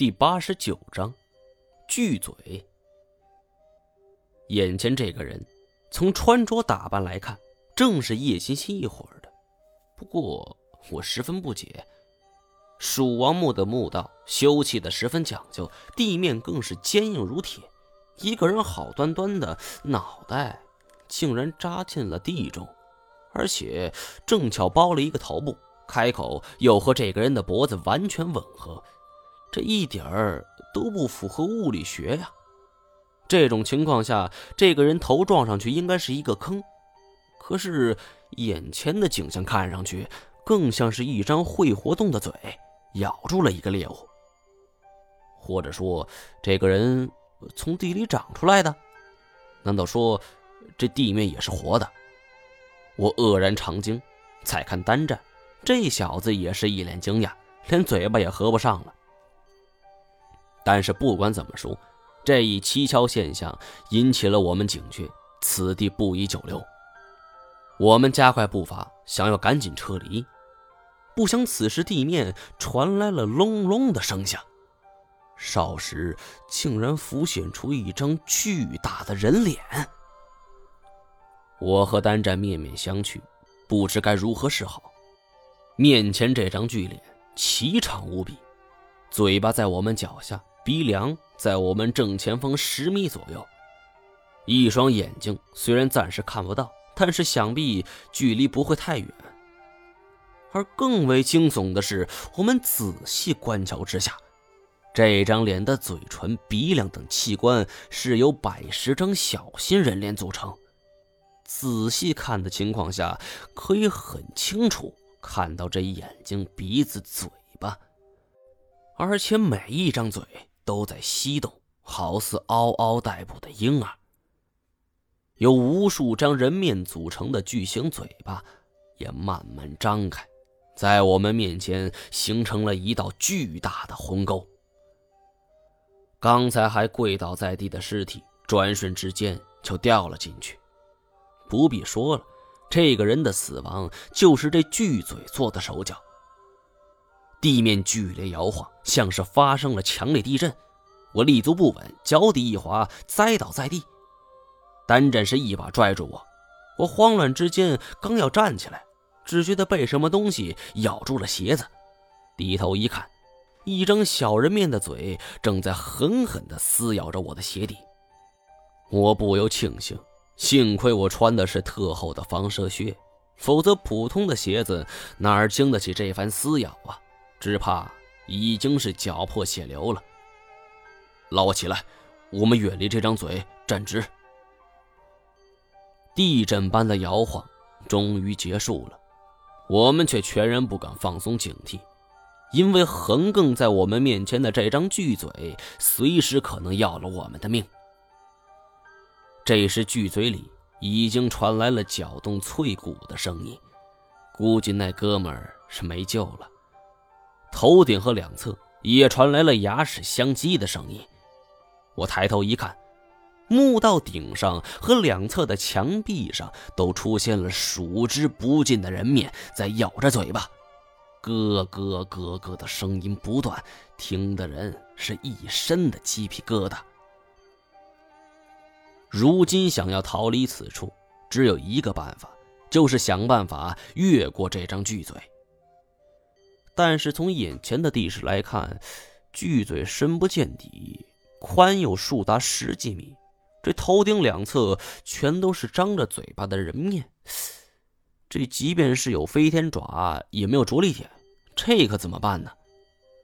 第八十九章，巨嘴。眼前这个人，从穿着打扮来看，正是叶欣欣一伙的。不过我十分不解，蜀王墓的墓道修砌的十分讲究，地面更是坚硬如铁。一个人好端端的脑袋，竟然扎进了地中，而且正巧包了一个头部，开口又和这个人的脖子完全吻合。这一点儿都不符合物理学呀！这种情况下，这个人头撞上去应该是一个坑，可是眼前的景象看上去更像是一张会活动的嘴咬住了一个猎物，或者说，这个人从地里长出来的？难道说这地面也是活的？我愕然长惊。再看单战，这小子也是一脸惊讶，连嘴巴也合不上了。但是不管怎么说，这一蹊跷现象引起了我们警觉，此地不宜久留。我们加快步伐，想要赶紧撤离，不想此时地面传来了隆隆的声响，少时竟然浮现出一张巨大的人脸。我和丹战面面相觑，不知该如何是好。面前这张巨脸奇长无比，嘴巴在我们脚下。鼻梁在我们正前方十米左右，一双眼睛虽然暂时看不到，但是想必距离不会太远。而更为惊悚的是，我们仔细观瞧之下，这张脸的嘴唇、鼻梁等器官是由百十张小心人脸组成。仔细看的情况下，可以很清楚看到这眼睛、鼻子、嘴巴，而且每一张嘴。都在吸动，好似嗷嗷待哺的婴儿。有无数张人面组成的巨型嘴巴也慢慢张开，在我们面前形成了一道巨大的鸿沟。刚才还跪倒在地的尸体，转瞬之间就掉了进去。不必说了，这个人的死亡就是这巨嘴做的手脚。地面剧烈摇晃，像是发生了强烈地震。我立足不稳，脚底一滑，栽倒在地。单战是一把拽住我，我慌乱之间刚要站起来，只觉得被什么东西咬住了鞋子。低头一看，一张小人面的嘴正在狠狠地撕咬着我的鞋底。我不由庆幸，幸亏我穿的是特厚的防蛇靴，否则普通的鞋子哪儿经得起这番撕咬啊！只怕已经是脚破血流了。拉我起来，我们远离这张嘴，站直。地震般的摇晃终于结束了，我们却全然不敢放松警惕，因为横亘在我们面前的这张巨嘴，随时可能要了我们的命。这时，巨嘴里已经传来了搅动脆骨的声音，估计那哥们儿是没救了。头顶和两侧也传来了牙齿相击的声音。我抬头一看，墓道顶上和两侧的墙壁上都出现了数之不尽的人面，在咬着嘴巴，咯咯咯咯的声音不断，听的人是一身的鸡皮疙瘩。如今想要逃离此处，只有一个办法，就是想办法越过这张巨嘴。但是从眼前的地势来看，巨嘴深不见底，宽有数达十几米，这头顶两侧全都是张着嘴巴的人面，这即便是有飞天爪，也没有着力点，这可怎么办呢？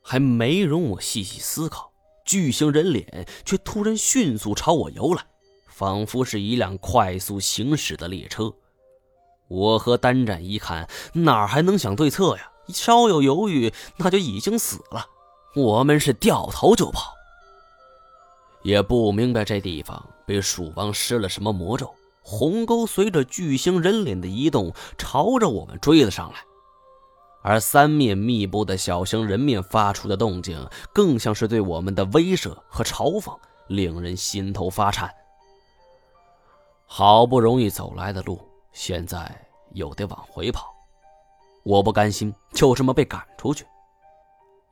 还没容我细细思考，巨型人脸却突然迅速朝我游来，仿佛是一辆快速行驶的列车。我和单战一看，哪还能想对策呀？稍有犹豫，那就已经死了。我们是掉头就跑，也不明白这地方被蜀王施了什么魔咒。鸿沟随着巨型人脸的移动，朝着我们追了上来。而三面密布的小型人面发出的动静，更像是对我们的威慑和嘲讽，令人心头发颤。好不容易走来的路，现在又得往回跑。我不甘心就这么被赶出去，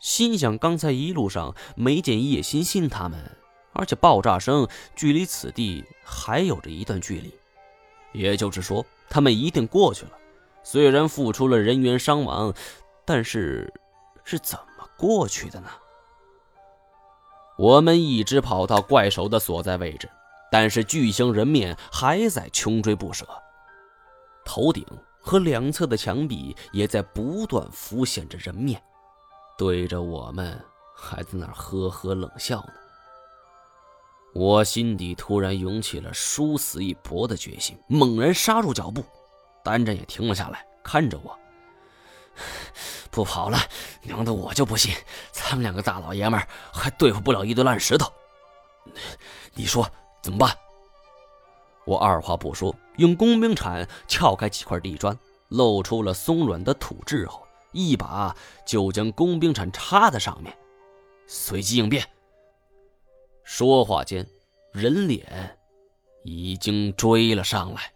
心想刚才一路上没见叶欣欣他们，而且爆炸声距离此地还有着一段距离，也就是说，他们一定过去了。虽然付出了人员伤亡，但是是怎么过去的呢？我们一直跑到怪手的所在位置，但是巨型人面还在穷追不舍，头顶和两侧的墙壁也在不断浮现着人面，对着我们还在那呵呵冷笑呢。我心底突然涌起了殊死一搏的决心，猛然刹住脚步，单战也停了下来，看着我。不跑了，娘的，我就不信咱们两个大老爷们还对付不了一堆烂石头。你说怎么办？我二话不说，用工兵铲撬开几块地砖，露出了松软的土质后，一把就将工兵铲插在上面，随机应变。说话间，人脸已经追了上来。